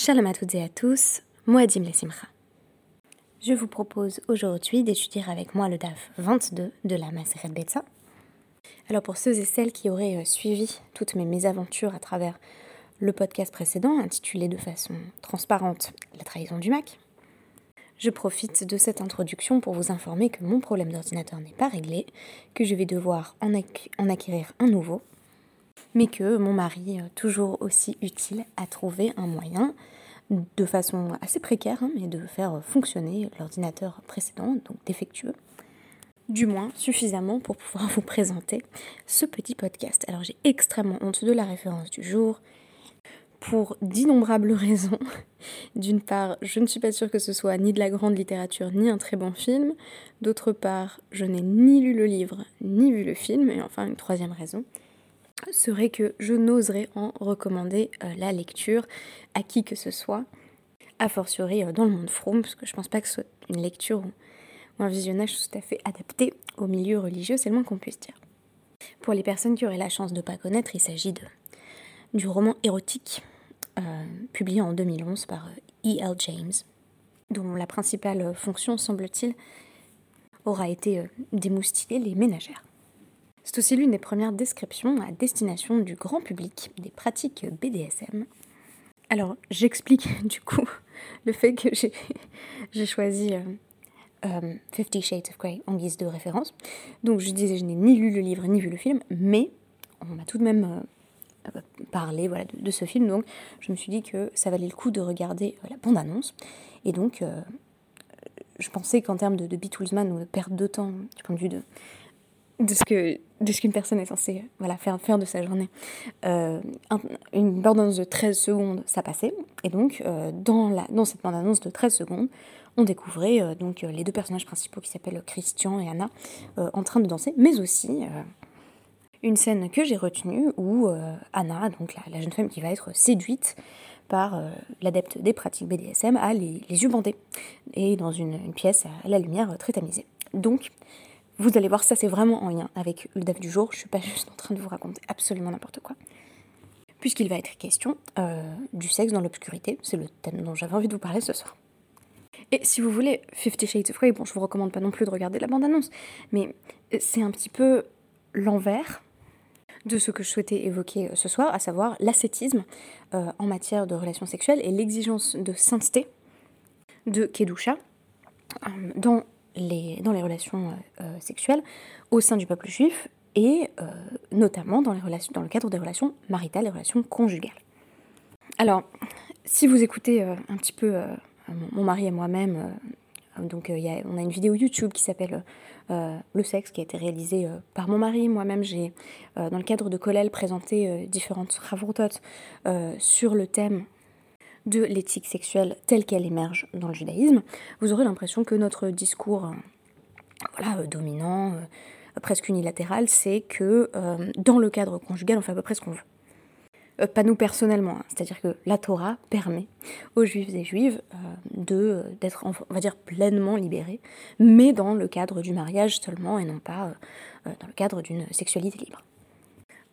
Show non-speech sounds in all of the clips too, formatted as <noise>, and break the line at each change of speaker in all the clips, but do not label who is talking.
Shalom à toutes et à tous, Moadim Lesimcha. Je vous propose aujourd'hui d'étudier avec moi le DAF 22 de la Maseret Betsa. Alors pour ceux et celles qui auraient euh, suivi toutes mes mésaventures à travers le podcast précédent intitulé de façon transparente La trahison du Mac, je profite de cette introduction pour vous informer que mon problème d'ordinateur n'est pas réglé, que je vais devoir en, en acquérir un nouveau mais que mon mari, toujours aussi utile, a trouvé un moyen, de façon assez précaire, hein, mais de faire fonctionner l'ordinateur précédent, donc défectueux, du moins suffisamment pour pouvoir <laughs> vous présenter ce petit podcast. Alors j'ai extrêmement honte de la référence du jour, pour d'innombrables <laughs> raisons. D'une part, je ne suis pas sûre que ce soit ni de la grande littérature ni un très bon film. D'autre part, je n'ai ni lu le livre ni vu le film. Et enfin, une troisième raison, serait que je n'oserais en recommander euh, la lecture à qui que ce soit, a fortiori euh, dans le monde fromm, parce que je pense pas que ce soit une lecture ou, un visionnage tout à fait adapté au milieu religieux, c'est le moins qu'on puisse dire. Pour les personnes qui auraient la chance de ne pas connaître, il s'agit du roman érotique euh, publié en 2011 par E.L. James, dont la principale fonction, semble-t-il, aura été d'émoustiller les ménagères. C'est aussi l'une des premières descriptions à destination du grand public des pratiques BDSM. Alors, j'explique <laughs> du coup le fait que <laughs> j'ai choisi euh, euh, Fifty Shades of Grey en guise de référence. Donc, je disais, je n'ai ni lu le livre ni vu le film, mais on m'a tout de même euh, parlé voilà, de, ce film. Donc, je me suis dit que ça valait le coup de regarder la bande-annonce. Et donc, je pensais qu'en termes de, de Beatlesman ou de perte de temps, du point de vue de, de ce que de ce qu'une personne est censée voilà, faire, de sa journée. Euh, une bande-annonce de 13 secondes, ça passait. Et donc, euh, dans, cette bande-annonce de 13 secondes, on découvrait euh, donc, les deux personnages principaux qui s'appellent Christian et Anna en train de danser, mais aussi une scène que j'ai retenue où Anna, donc la, jeune femme qui va être séduite par l'adepte des pratiques BDSM, a les, yeux bandés et dans une, une pièce à la lumière très tamisée. Donc, vous allez voir, ça c'est vraiment en lien avec le DAF du jour. Je suis pas juste en train de vous raconter absolument n'importe quoi. Puisqu'il va être question euh, du sexe dans l'obscurité, c'est le thème dont j'avais envie de vous parler ce soir. Et si vous voulez, Fifty Shades of Grey, bon, je vous recommande pas non plus de regarder la bande-annonce, mais c'est un petit peu l'envers de ce que je souhaitais évoquer euh, ce soir, à savoir l'ascétisme euh, en matière de relations sexuelles et l'exigence de sainteté de Kedusha dans dans les relations euh, euh, sexuelles au sein du peuple juif et euh, notamment dans, les relations, dans le cadre des relations maritales, les relations conjugales. Alors, si vous écoutez un petit peu mon, mari et moi-même, donc y a, on a une vidéo YouTube qui s'appelle Le sexe qui a été réalisée par mon mari. Moi-même, j'ai, dans le cadre de Colel, présenté différentes ravrototes sur le thème de l'éthique sexuelle telle qu'elle émerge dans le judaïsme, vous aurez l'impression que notre discours euh, voilà, euh, dominant, euh, presque unilatéral, c'est que dans le cadre conjugal, on fait à peu près ce qu'on veut. pas nous personnellement, hein. c'est-à-dire que la Torah permet aux juifs et juives d'être, on va dire, pleinement libérés, mais dans le cadre du mariage seulement et non pas dans le cadre d'une sexualité libre.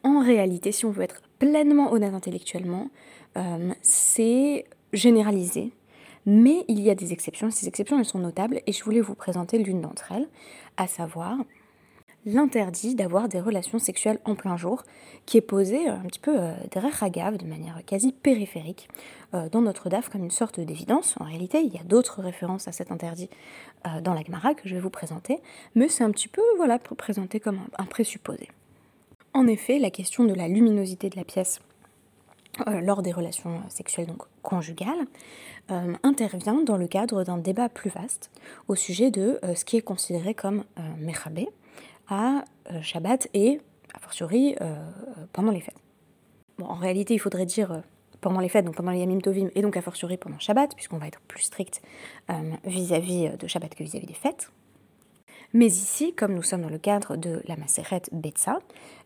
En réalité, si on veut être pleinement honnête intellectuellement, euh, c'est généralisé, mais il y a des exceptions, ces exceptions elles sont notables, et je voulais vous présenter l'une d'entre elles, à savoir l'interdit d'avoir des relations sexuelles en plein jour, qui est posé euh, un petit peu euh, derrière Hagav, de manière quasi périphérique, dans notre DAF comme une sorte d'évidence. En réalité, il y a d'autres références à cet interdit dans la Gemara que je vais vous présenter, mais c'est un petit peu voilà, présenté comme un présupposé. En effet, la question de la luminosité de la pièce euh, lors des relations sexuelles donc conjugales, euh, intervient dans le cadre d'un débat plus vaste au sujet de euh, ce qui est considéré comme mechabé à Shabbat et, a fortiori, pendant les fêtes. Bon, en réalité, il faudrait dire pendant les fêtes, donc pendant les Yamim Tovim, et donc a fortiori pendant Shabbat, puisqu'on va être plus strict vis-à-vis -vis de Shabbat que vis-à-vis des fêtes. Mais ici, comme nous sommes dans le cadre de la Maseret Betsa,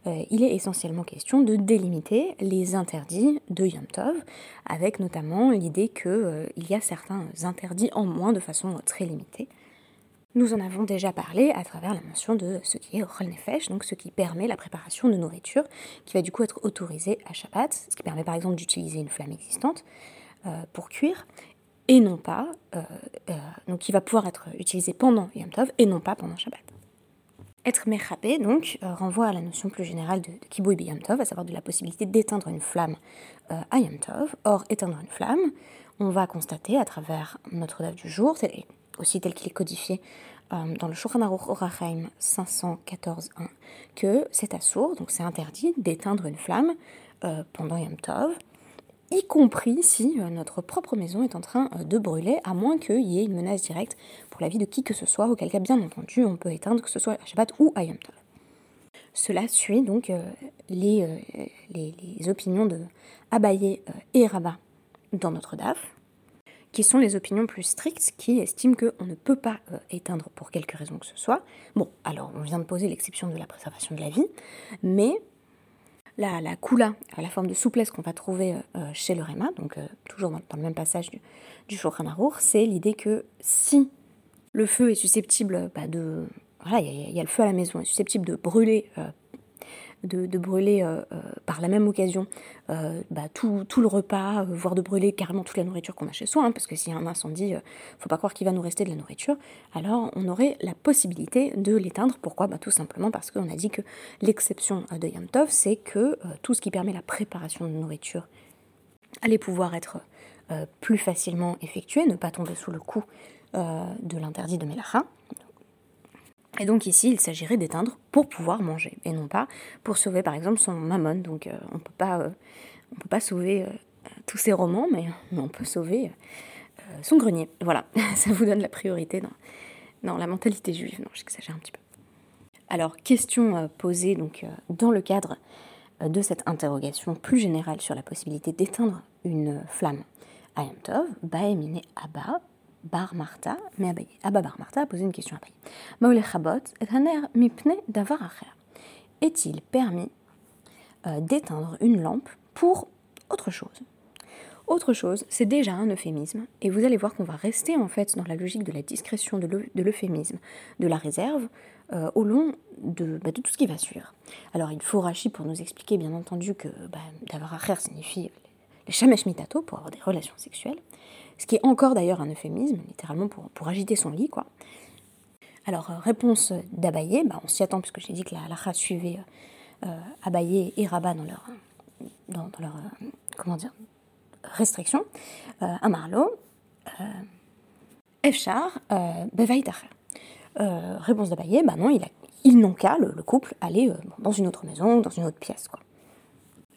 euh, il est essentiellement question de délimiter les interdits de Yom Tov, avec notamment l'idée qu'il euh, y a certains interdits en moins de façon très limitée. Nous en avons déjà parlé à travers la mention de ce qui est Rol Nefesh, donc ce qui permet la préparation de nourriture, qui va du coup être autorisée à Shabbat, ce qui permet par exemple d'utiliser une flamme existante, pour cuire, et non pas, donc qui va pouvoir être utilisé pendant Yom Tov et non pas pendant Shabbat. Être mechabé, donc, renvoie à la notion plus générale de, de kibouy Yom Tov, à savoir de la possibilité d'éteindre une flamme à Yom Tov. Or, éteindre une flamme, on va constater à travers notre date du jour, aussi tel qu'il est codifié euh, dans le Shulchan Aruch Orachaim 514.1, que c'est assourd, donc c'est interdit d'éteindre une flamme euh, pendant Yom Tov, y compris si euh, notre propre maison est en train de brûler, à moins qu'il y ait une menace directe pour la vie de qui que ce soit, auquel cas, bien entendu, on peut éteindre que ce soit à Shabbat ou à Yom. Cela suit donc les, les, opinions de Abaye et Rabat dans notre DAF, qui sont les opinions plus strictes qui estiment qu'on ne peut pas euh, éteindre pour quelque raison que ce soit. Bon, alors on vient de poser l'exception de la préservation de la vie, mais la, la la forme de souplesse qu'on va trouver euh, chez le Réma, donc euh, toujours dans, le même passage du, du c'est l'idée que si le feu est susceptible bah, de... Voilà, il y, a le feu à la maison, est susceptible de brûler de, brûler euh, euh, par la même occasion euh, bah, tout, le repas, voire de brûler carrément toute la nourriture qu'on a chez soi, hein, parce que s'il y a un incendie, faut pas croire qu'il va nous rester de la nourriture, alors on aurait la possibilité de l'éteindre. Pourquoi? Bah, Tout simplement parce qu'on a dit que l'exception de Yom Tov, c'est que tout ce qui permet la préparation de nourriture allait pouvoir être plus facilement effectué, ne pas tomber sous le coup de l'interdit de Melacha, et donc ici, il s'agirait d'éteindre pour pouvoir manger, et non pas pour sauver par exemple son mammon. Donc euh, on peut euh, peut pas sauver euh, tous ses romans, mais, on peut sauver son grenier. Voilà, <laughs> ça vous donne la priorité dans, dans la mentalité juive. Non, j'exagère un petit peu. Alors, question posée donc dans le cadre de cette interrogation plus générale sur la possibilité d'éteindre une flamme à Yom Tov, Baemine Abba, Bar Martha, mais Abaye. Abba Bar Martha a posé une question à Abaye. Est-il permis euh, d'éteindre une lampe pour autre chose? Autre chose, c'est déjà un euphémisme, et vous allez voir qu'on va rester en fait dans la logique de la discrétion, de l'euphémisme, de la réserve, euh, au long de, bah, de, tout ce qui va suivre. Alors il faut Rachi pour nous expliquer bien entendu que bah, d'avoir à signifie les shamesh mitato, pour avoir des relations sexuelles, ce qui est encore d'ailleurs un euphémisme, littéralement pour, pour agiter son lit, quoi. Alors, euh, réponse d'Abaye, bah, on s'y attend puisque j'ai dit que la halakha suivait euh, Abaye et Rabat dans leur, dans, leur euh, comment dire, restriction. Euh, Amarlo, Efchar, euh, réponse d'Abaye, bah non, il, il n'ont qu'à, le, couple, aller dans une autre maison, dans une autre pièce, quoi.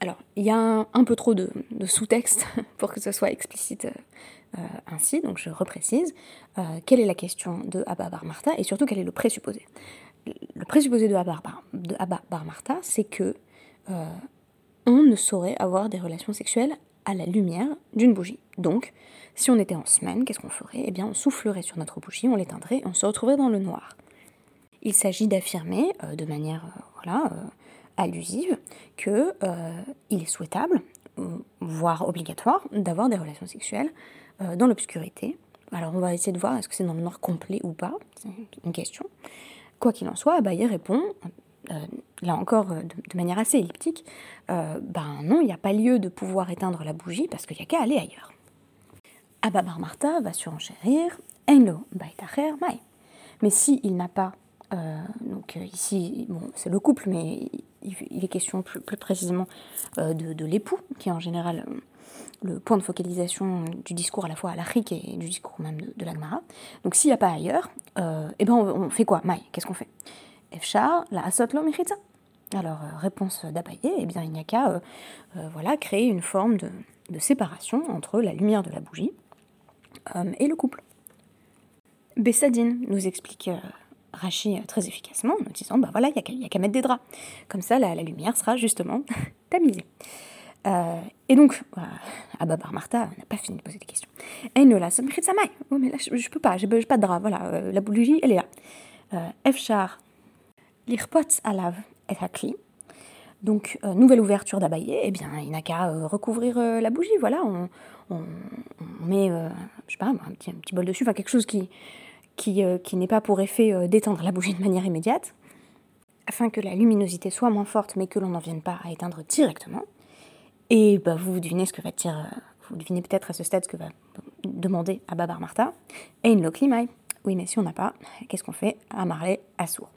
Alors, il y a un, peu trop de, sous-texte <laughs> pour que ce soit explicite euh, ainsi, donc je reprécise. Euh, quelle est la question de Abba Bar Martha et surtout quel est le présupposé? Le présupposé de Abba Bar, Martha, c'est que euh, on ne saurait avoir des relations sexuelles à la lumière d'une bougie. Donc, si on était en semaine, qu'est-ce qu'on ferait? Eh bien, on soufflerait sur notre bougie, on l'éteindrait et on se retrouverait dans le noir. Il s'agit d'affirmer de manière voilà, allusive qu'il euh, est souhaitable, voire obligatoire, d'avoir des relations sexuelles euh, dans l'obscurité. Alors on va essayer de voir est-ce que c'est dans le noir complet ou pas, c'est une question. Quoi qu'il en soit, Abaye répond, euh, là encore de, manière assez elliptique, ben non, il n'y a pas lieu de pouvoir éteindre la bougie parce qu'il n'y a qu'à aller ailleurs. Abba Martha va surenchérir, Enlo Baitacher Mai. Mais s'il il n'a pas euh, donc euh, ici, bon, c'est le couple, mais il, est question plus, précisément euh, de, l'époux, qui en général le point de focalisation du discours à la fois à l'Afrique et du discours même de, de l'Agmara. Donc s'il n'y a pas ailleurs, eh ben on, fait quoi? Maï, qu'est-ce qu'on fait? Efchar, la asotlo mechitza. Alors, réponse d'Abaye, eh bien il n'y a qu'à voilà, créer une forme de, séparation entre la lumière de la bougie et le couple. Bessadine nous explique Rachi euh, très efficacement en nous disant bah voilà, il n'y a qu'à mettre des draps. Comme ça, la, lumière sera justement <laughs> tamisée. Euh, et donc, euh, <laughs> Abba Bar Martha n'a pas fini de poser des questions. Et nous, là, ça Oh, mais là, je, ne peux pas, j'ai pas de drap. Voilà, euh, la bougie, elle est là. Efchar, l'irpot alav et hakli. Donc, nouvelle ouverture d'Abaye, eh bien, il n'a qu'à recouvrir la bougie. Voilà, on, on, met, je sais pas, un petit, bol dessus, enfin quelque chose qui, euh, qui, n'est pas pour effet euh, d'éteindre la bougie de manière immédiate, afin que la luminosité soit moins forte mais que l'on n'en vienne pas à éteindre directement. Et bah, vous devinez ce que va dire Vous devinez peut-être à ce stade ce que va demander à Babar Martha. Ein lo klimai. Oui, mais si on n'a pas, qu'est-ce qu'on fait à à Sourd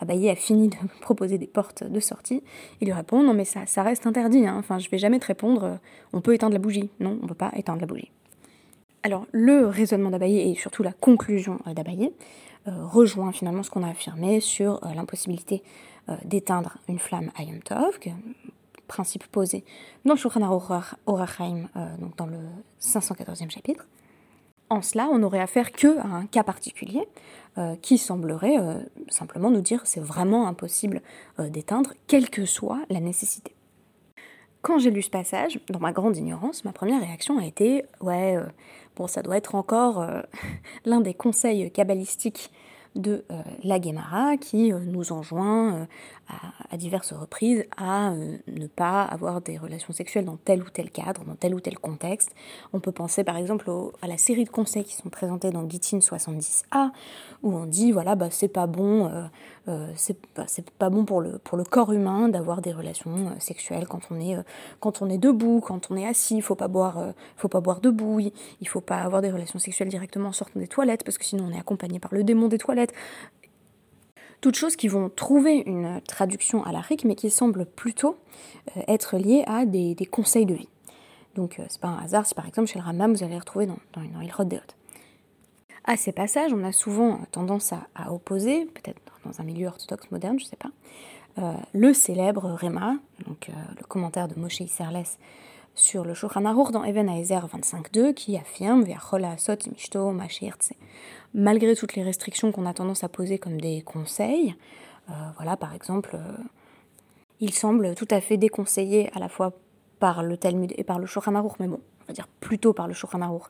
Abaye a fini de <laughs> proposer des portes de sortie. Il lui répond Non, mais ça, reste interdit. Hein. Enfin, je vais jamais te répondre On peut éteindre la bougie. Non, on ne peut pas éteindre la bougie. Alors, le raisonnement d'Abaye et surtout la conclusion d'Abaye euh, rejoint finalement ce qu'on a affirmé sur euh, l'impossibilité euh, d'éteindre une flamme à Yom principe posé dans le Shulchan Orachaim, donc dans le 514e chapitre. En cela, on n'aurait affaire que à un cas particulier euh, qui semblerait euh, simplement nous dire c'est vraiment impossible euh, d'éteindre, quelle que soit la nécessité. Quand j'ai lu ce passage, dans ma grande ignorance, ma première réaction a été ouais, bon, ça doit être encore <laughs> l'un des conseils kabbalistiques de la Guémara qui nous enjoint à, diverses reprises à euh, ne pas avoir des relations sexuelles dans tel ou tel cadre, dans tel ou tel contexte. On peut penser par exemple à la série de conseils qui sont présentés dans Gitin 70a, où on dit voilà, bah, c'est pas bon, euh, euh, c'est pas, bon pour le, pour le corps humain d'avoir des relations sexuelles quand on, est, quand on est debout, quand on est assis, il faut pas boire, faut pas boire debout, il faut pas avoir des relations sexuelles directement en sortant des toilettes, parce que sinon on est accompagné par le démon des toilettes toutes choses qui vont trouver une traduction à l'Afrique, mais qui semblent plutôt euh, être liées à des, conseils de vie. Donc euh, c'est pas un hasard si par exemple chez le Ramam vous allez retrouver dans, dans, dans Ilrod Deot. À ces passages, on a souvent tendance à, opposer, peut-être dans un milieu orthodoxe moderne, je ne sais pas, euh, le célèbre Réma, donc le commentaire de Moshe Isserles sur le Shulchan Aruch dans Even Haezer 25.2 qui affirme malgré toutes les restrictions qu'on a tendance à poser comme des conseils, euh, voilà par exemple, euh, il semble tout à fait déconseillé à la fois par le Talmud et par le Shulchan Aruch, mais bon, on va dire plutôt par le Shulchan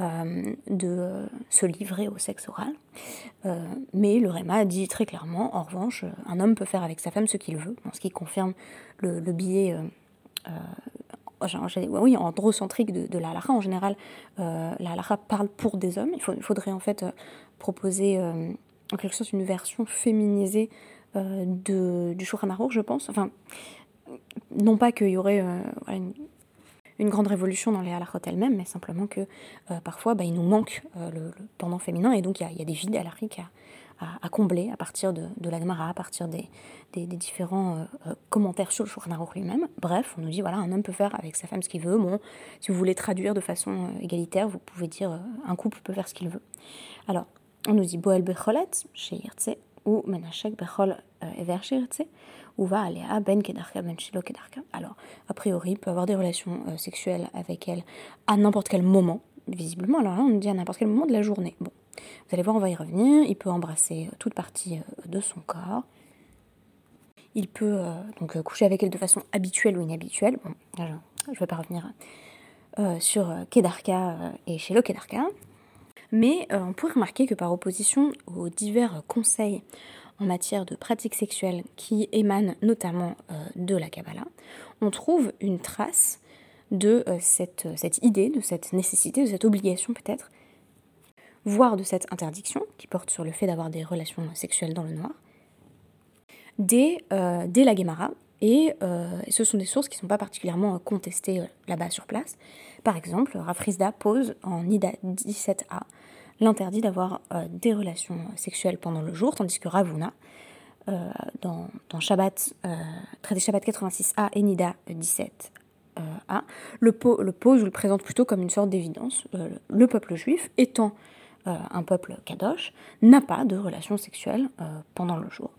euh, de se livrer au sexe oral. mais le Réma dit très clairement, en revanche, un homme peut faire avec sa femme ce qu'il veut, ce qui confirme le, le billet oui, androcentrique de, la halakha en général, euh, la halakha parle pour des hommes. Il, faudrait en fait euh, proposer euh, en quelque sorte une version féminisée de, du Shulchan je pense. Enfin, non pas qu'il y aurait une, grande révolution dans les halakhot elles-mêmes, mais simplement que parfois bah, il nous manque le, pendant féminin et donc il y, a des vides halakhiques à, combler à partir de, de la Gemara, à partir des, des, différents euh, euh, commentaires sur le Shulchan lui-même. Bref, on nous dit voilà, un homme peut faire avec sa femme ce qu'il veut. Bon, si vous voulez traduire de façon euh, égalitaire, vous pouvez dire un couple peut faire ce qu'il veut. Alors, on nous dit Boel Becholet, chez ou Menachek Bechol Ever ou va aller à Ben Kedarka, Ben Shilo Kedarka. Alors, a priori, il peut avoir des relations sexuelles avec elle à n'importe quel moment, visiblement. Alors là, on dit à n'importe quel moment de la journée. Bon, vous allez voir, on va y revenir. Il peut embrasser toute partie de son corps. Il peut euh, donc euh, coucher avec elle de façon habituelle ou inhabituelle. Bon, je ne vais pas revenir euh, sur Kedarka et chez le Kedarka. Mais on pourrait remarquer que par opposition aux divers conseils en matière de pratiques sexuelles qui émanent notamment de la Kabbalah, on trouve une trace de cette, cette, idée, de cette nécessité, de cette obligation peut-être, voire de cette interdiction qui porte sur le fait d'avoir des relations sexuelles dans le noir, dès, euh, la Guémara, et euh, ce sont des sources qui ne sont pas particulièrement contestées euh, là-bas sur place. Par exemple, Rafrizda pose en Nida 17a l'interdit d'avoir des relations sexuelles pendant le jour, tandis que Ravuna, dans, dans, Shabbat, traité Shabbat 86a et Nida 17 a, le, pose ou le présente plutôt comme une sorte d'évidence. le peuple juif, étant un peuple kadosh, n'a pas de relations sexuelles pendant le jour.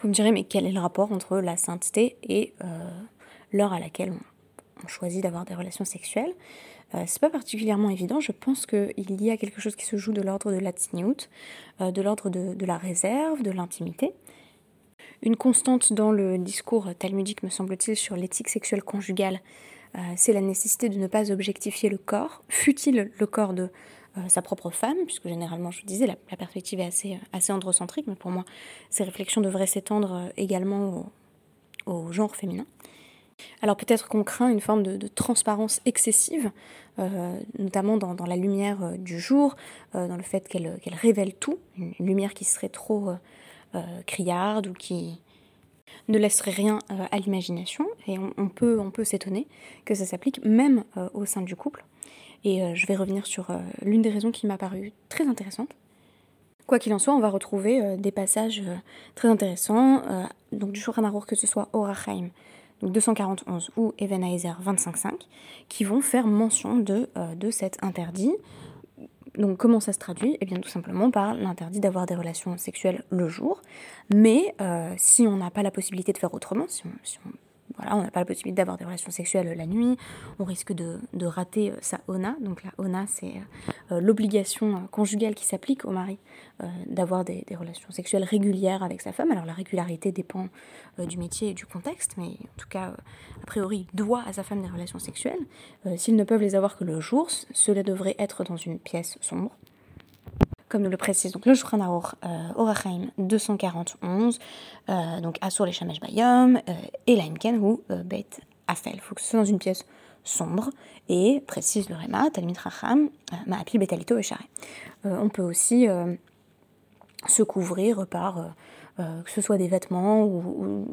Vous me direz, mais quel est le rapport entre la sainteté et euh, l'heure à laquelle on, choisit d'avoir des relations sexuelles? Euh, C'est pas particulièrement évident. Je pense qu'il y a quelque chose qui se joue de l'ordre de la tsniout, euh, de l'ordre de, la réserve, de l'intimité. Une constante dans le discours talmudique, me semble-t-il, sur l'éthique sexuelle conjugale, c'est la nécessité de ne pas objectifier le corps, fut-il le corps de euh, sa propre femme, puisque généralement, je vous disais, la, perspective est assez, assez androcentrique, mais pour moi, ces réflexions devraient s'étendre euh, également au, genre féminin. Alors peut-être qu'on craint une forme de, transparence excessive, euh, notamment dans, la lumière du jour, dans le fait qu'elle révèle tout, une, lumière qui serait trop criarde ou qui, ne laisserait rien à l'imagination et on, peut, on peut s'étonner que ça s'applique même au sein du couple. Et je vais revenir sur l'une des raisons qui m'a paru très intéressante. Quoi qu'il en soit, on va retrouver des passages très intéressants, donc du Shulchan que ce soit Orachaim, donc 241 ou Even 25.5, qui vont faire mention de, de cet interdit. Donc comment ça se traduit? Eh bien tout simplement par l'interdit d'avoir des relations sexuelles le jour, mais si on n'a pas la possibilité de faire autrement, si on on n'a pas la possibilité d'avoir des relations sexuelles la nuit, on risque de, rater euh, sa ona. Donc la ona, c'est euh, l'obligation euh, conjugale qui s'applique au mari d'avoir des, relations sexuelles régulières avec sa femme. Alors la régularité dépend du métier et du contexte, mais en tout cas, a priori, il doit à sa femme des relations sexuelles. S'ils ne peuvent les avoir que le jour, cela devrait être dans une pièce sombre comme nous le précise donc le Shulchan Aruch euh, Orachaim 241, euh, donc Asur les Shamesh Bayom, euh, et Laimken ou euh, Beit Afel. Il faut que ce soit dans une pièce sombre et précise le Rema, Talmid Racham, Ma'apil Betalito et on peut aussi se couvrir par que ce soit des vêtements ou,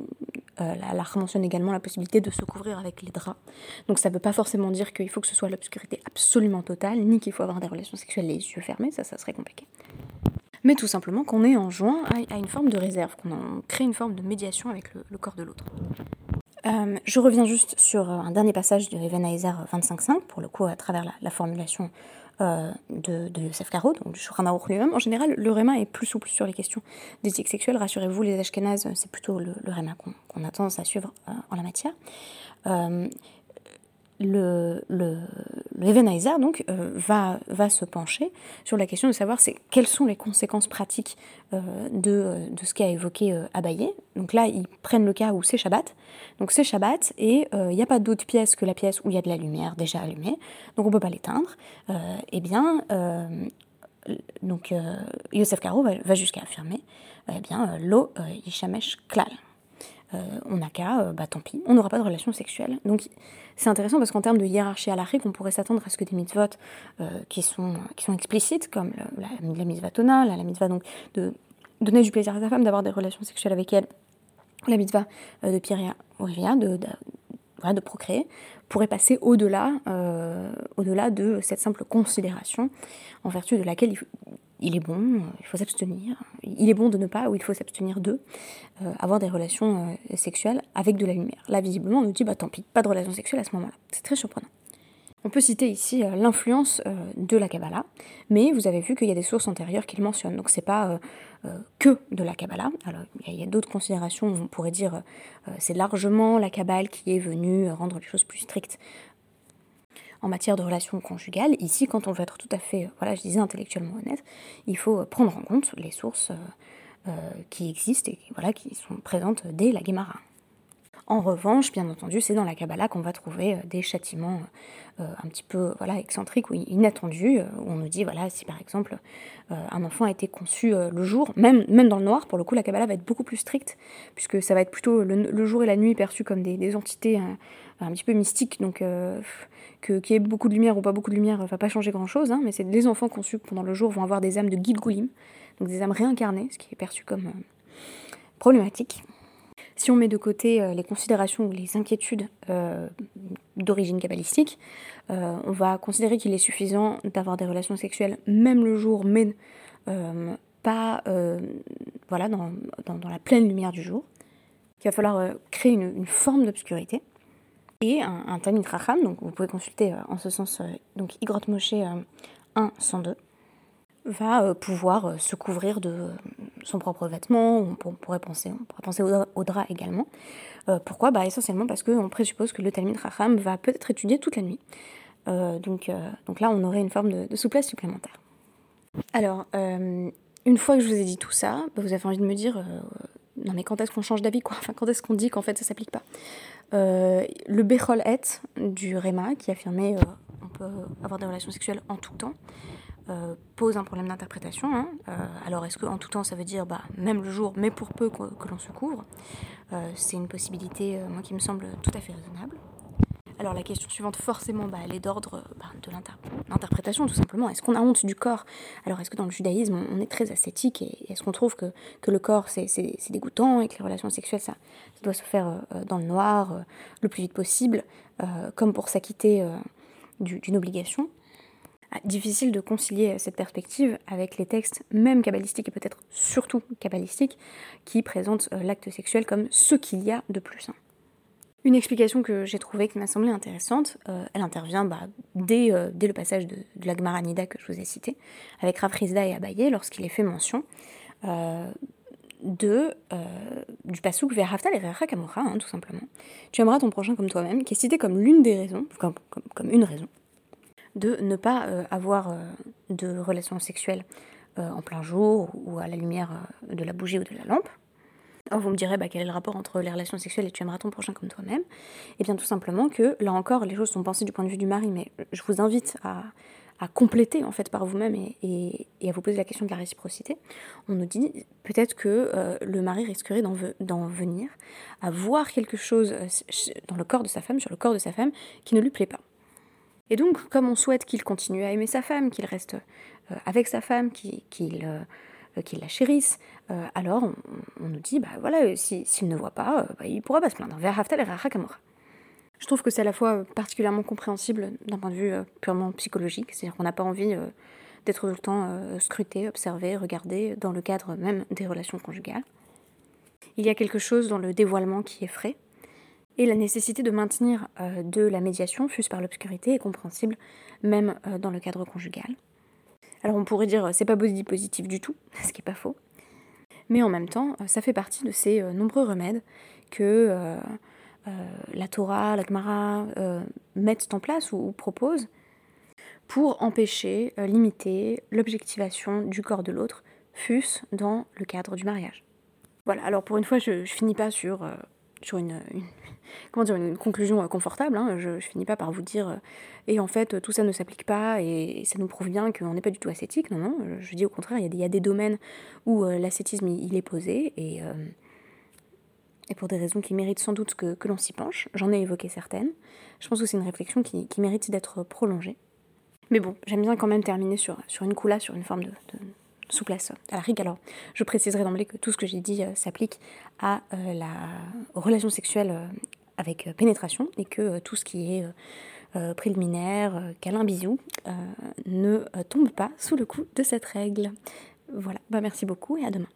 la, mentionne également la possibilité de se couvrir avec les draps. Donc ça ne veut pas forcément dire qu'il faut que ce soit l'obscurité absolument totale, ni qu'il faut avoir des relations sexuelles les yeux fermés, ça, ça serait compliqué mais tout simplement qu'on est en joint à, une forme de réserve, qu'on crée une forme de médiation avec le, corps de l'autre. Euh, je reviens juste sur euh, un dernier passage de Even 25.5, pour le coup à travers la, formulation euh, de, de, Yosef Karo, donc du Shulchan lui-même. En général, le Réma est plus souple sur les questions d'éthique sexuelle. Rassurez-vous, les Ashkenazes, c'est plutôt le, le Réma qu'on a tendance à suivre en la matière le, le, le donc, euh, va, va se pencher sur la question de savoir c'est, quelles sont les conséquences pratiques euh, de, de, ce qu'a évoqué euh, Abaye. Donc là, ils prennent le cas où c'est Shabbat. Donc c'est Shabbat et il n'y a pas d'autre pièce que la pièce où il y a de la lumière déjà allumée, donc on ne peut pas l'éteindre. eh bien, donc Yosef Karo va, va jusqu'à affirmer eh bien, l'eau Yishamesh Klal. On n'a qu'à, bah tant pis, on n'aura pas de relation sexuelle. Donc c'est intéressant parce qu'en termes de hiérarchie à l'Afrique, on pourrait s'attendre à ce que des mitzvot euh, qui, sont, qui sont explicites, comme la, mitzvah tona, la, mitzvah donc de donner du plaisir à sa femme, d'avoir des relations sexuelles avec elle, la mitzvah euh, de Pierre Rivia, de, de, de, procréer, pourrait passer au-delà euh, au-delà de cette simple considération en vertu de laquelle il, il est bon, il faut s'abstenir, il est bon de ne pas, ou il faut s'abstenir de, euh, avoir des relations euh, sexuelles avec de la lumière. Là, visiblement, on nous dit, bah tant pis, pas de relations sexuelles à ce moment-là. C'est très surprenant. On peut citer ici euh, l'influence de la Kabbalah, mais vous avez vu qu'il y a des sources antérieures qui le mentionnent, donc c'est pas que de la Kabbalah. Alors, il y a, d'autres considérations, on pourrait dire, c'est largement la Kabbale qui est venue rendre les choses plus strictes en matière de relations conjugales. Ici, quand on veut être tout à fait, euh, voilà, je disais intellectuellement honnête, il faut euh, prendre en compte les sources euh, qui existent et voilà, qui sont présentes dès la Guémara. En revanche, bien entendu, c'est dans la Kabbalah qu'on va trouver des châtiments un petit peu voilà, excentriques ou inattendus, où on nous dit, voilà, si par exemple un enfant a été conçu le jour, même, dans le noir, pour le coup, la Kabbalah va être beaucoup plus stricte, puisque ça va être plutôt le, jour et la nuit perçus comme des, entités un petit peu mystiques, donc que qu'il y ait beaucoup de lumière ou pas beaucoup de lumière va pas changer grand chose, hein, mais c'est les enfants conçus pendant le jour vont avoir des âmes de Gilgulim, donc des âmes réincarnées, ce qui est perçu comme euh, problématique. Si on met de côté euh, les considérations ou les inquiétudes euh, d'origine kabbalistique, on va considérer qu'il est suffisant d'avoir des relations sexuelles même le jour, mais pas voilà, dans, dans, la pleine lumière du jour. Il va falloir créer une, forme d'obscurité et un, un Racham, donc vous pouvez consulter euh, en ce sens, euh, donc Moshe 1, 102, va pouvoir euh, se couvrir de son propre vêtement, on, pourrait penser, on pourrait au, drap également. pourquoi? Bah, Essentiellement parce qu'on présuppose que le Talmud Racham va peut-être étudier toute la nuit. donc, donc là, on aurait une forme de, souplesse supplémentaire. Alors, une fois que je vous ai dit tout ça, bah, vous avez envie de me dire non mais quand est-ce qu'on change d'avis quoi? Quand est-ce qu'on dit qu'en fait ça s'applique pas? Euh, Le Bechol Et du Réma qui affirmait euh, on peut avoir des relations sexuelles en tout temps euh, pose un problème d'interprétation. Hein. alors est-ce que en tout temps ça veut dire bah, même le jour mais pour peu que, l'on se couvre C'est une possibilité moi qui me semble tout à fait raisonnable. Alors la question suivante, forcément, bah, elle est d'ordre bah, de l'interprétation, tout simplement. Est-ce qu'on a honte du corps? Alors est-ce que dans le judaïsme, on est très ascétique et est-ce qu'on trouve que, que, le corps, c'est dégoûtant et que les relations sexuelles, ça, doit se faire euh, dans le noir euh, le plus vite possible, euh, comme pour s'acquitter d'une obligation? Difficile de concilier cette perspective avec les textes, même kabbalistiques et peut-être surtout kabbalistiques, qui présentent l'acte sexuel comme ce qu'il y a de plus sain. Une explication que j'ai trouvée qui m'a semblé intéressante, euh, elle intervient bah, dès, euh, le passage de, de la Gmaranida que je vous ai cité, avec Rafrizda et Abaye, lorsqu'il est fait mention euh, du pasouk vers Haftal et Kamora, hein, tout simplement. Tu aimeras ton prochain comme toi-même, qui est cité comme l'une des raisons, comme, une raison, de ne pas avoir de relations sexuelles en plein jour ou à la lumière de la bougie ou de la lampe. Alors vous me direz bah, quel est le rapport entre les relations sexuelles et tu aimeras ton prochain comme toi-même? Eh bien tout simplement que là encore les choses sont pensées du point de vue du mari, mais je vous invite à, compléter en fait par vous-même et, à vous poser la question de la réciprocité. On nous dit peut-être que euh, le mari risquerait d'en venir à voir quelque chose euh, dans le corps de sa femme, sur le corps de sa femme, qui ne lui plaît pas. Et donc comme on souhaite qu'il continue à aimer sa femme, qu'il reste euh, avec sa femme, qu'il euh, qu'il la chérisse, euh, alors on, nous dit, bah voilà, s'il ne voit pas, euh, bah, il pourra pas se plaindre. Vers Haftal et Je trouve que c'est à la fois particulièrement compréhensible d'un point de vue purement psychologique, c'est-à-dire qu'on n'a pas envie d'être tout le temps scruté, observé, regardé dans le cadre même des relations conjugales. Il y a quelque chose dans le dévoilement qui est frais, et la nécessité de maintenir de la médiation, fût-ce par l'obscurité, est compréhensible même dans le cadre conjugal. Alors on pourrait dire c'est pas body positif du tout, <laughs> ce qui est pas faux. Mais en même temps, ça fait partie de ces euh, nombreux remèdes que euh, euh, la Torah, la Gemara mettent en place ou, proposent pour empêcher, limiter l'objectivation du corps de l'autre, fût-ce dans le cadre du mariage. Voilà, alors pour une fois, je, je finis pas sur sur une, <laughs> comment dire, une conclusion euh, confortable. Hein. Je, ne finis pas par vous dire euh, et en fait tout ça ne s'applique pas et, ça nous prouve bien qu'on n'est pas du tout ascétique. Non, non, je dis au contraire, il y, a des, domaines où euh, l'ascétisme il, est posé et, et pour des raisons qui méritent sans doute que, que l'on s'y penche. J'en ai évoqué certaines. Je pense que c'est une réflexion qui, qui mérite d'être prolongée. Mais bon, j'aime bien quand même terminer sur, sur une coula, sur une forme de souplesse à la rigue. Alors, je préciserai d'emblée que tout ce que j'ai dit euh, s'applique à euh, la relation sexuelle euh, avec pénétration et que tout ce qui est préliminaire, câlin, bisou, ne tombe pas sous le coup de cette règle. Voilà, bah merci beaucoup et à demain.